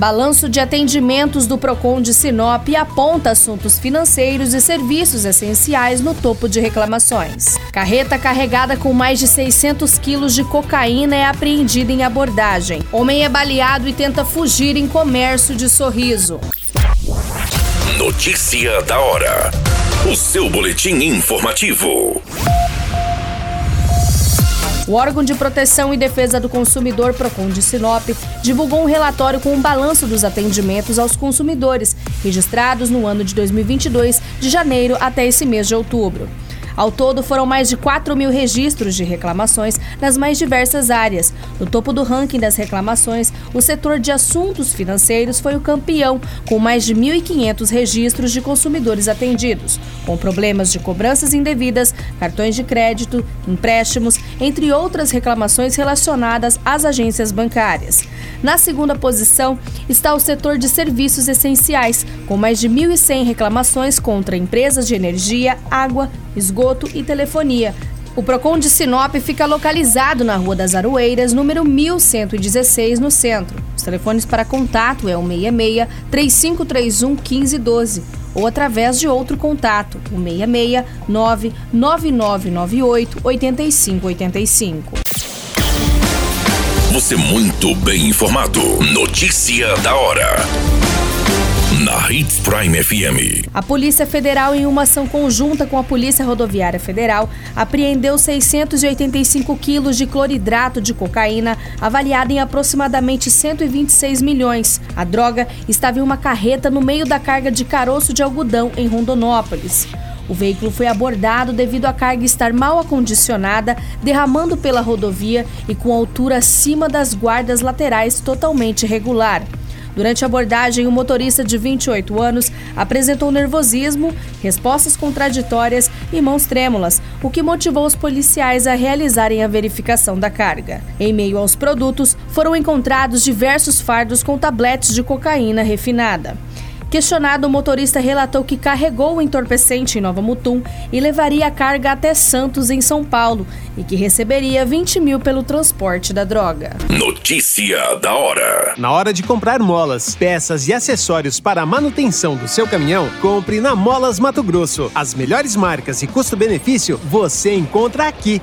Balanço de atendimentos do Procon de Sinop aponta assuntos financeiros e serviços essenciais no topo de reclamações. Carreta carregada com mais de 600 quilos de cocaína é apreendida em abordagem. Homem é baleado e tenta fugir em comércio de sorriso. Notícia da hora. O seu boletim informativo. O órgão de proteção e defesa do consumidor Procon de Sinop divulgou um relatório com um balanço dos atendimentos aos consumidores registrados no ano de 2022, de janeiro até esse mês de outubro. Ao todo, foram mais de 4 mil registros de reclamações nas mais diversas áreas. No topo do ranking das reclamações, o setor de assuntos financeiros foi o campeão, com mais de 1.500 registros de consumidores atendidos, com problemas de cobranças indevidas, cartões de crédito, empréstimos, entre outras reclamações relacionadas às agências bancárias. Na segunda posição está o setor de serviços essenciais, com mais de 1.100 reclamações contra empresas de energia, água, esgoto e telefonia. O Procon de Sinop fica localizado na Rua das Aroeiras, número 1116, no centro. Os telefones para contato é o 66 3531 1512 ou através de outro contato, o 66 99998 8585. Você muito bem informado. Notícia da hora na Hits Prime FM. A Polícia Federal, em uma ação conjunta com a Polícia Rodoviária Federal, apreendeu 685 quilos de cloridrato de cocaína, avaliada em aproximadamente 126 milhões. A droga estava em uma carreta no meio da carga de caroço de algodão em Rondonópolis. O veículo foi abordado devido à carga estar mal acondicionada, derramando pela rodovia e com altura acima das guardas laterais totalmente irregular. Durante a abordagem, o motorista de 28 anos apresentou nervosismo, respostas contraditórias e mãos trêmulas, o que motivou os policiais a realizarem a verificação da carga. Em meio aos produtos, foram encontrados diversos fardos com tabletes de cocaína refinada. Questionado, o motorista relatou que carregou o entorpecente em Nova Mutum e levaria a carga até Santos, em São Paulo, e que receberia 20 mil pelo transporte da droga. Notícia da hora. Na hora de comprar molas, peças e acessórios para a manutenção do seu caminhão, compre na Molas Mato Grosso. As melhores marcas e custo-benefício você encontra aqui.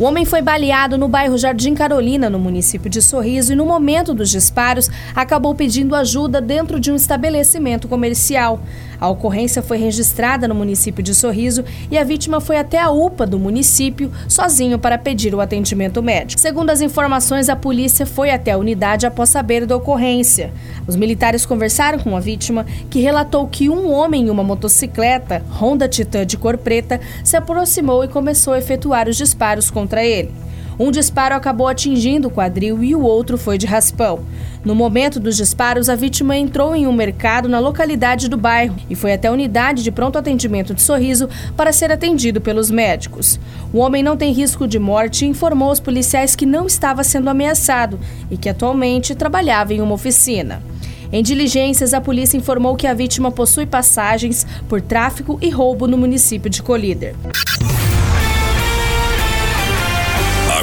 O homem foi baleado no bairro Jardim Carolina, no município de Sorriso, e no momento dos disparos acabou pedindo ajuda dentro de um estabelecimento comercial. A ocorrência foi registrada no município de Sorriso e a vítima foi até a UPA do município sozinho para pedir o atendimento médico. Segundo as informações, a polícia foi até a unidade após saber da ocorrência. Os militares conversaram com a vítima, que relatou que um homem em uma motocicleta, Honda Titan de cor preta, se aproximou e começou a efetuar os disparos contra contra ele. Um disparo acabou atingindo o quadril e o outro foi de raspão. No momento dos disparos, a vítima entrou em um mercado na localidade do bairro e foi até a unidade de pronto atendimento de Sorriso para ser atendido pelos médicos. O homem não tem risco de morte e informou aos policiais que não estava sendo ameaçado e que atualmente trabalhava em uma oficina. Em diligências, a polícia informou que a vítima possui passagens por tráfico e roubo no município de Colíder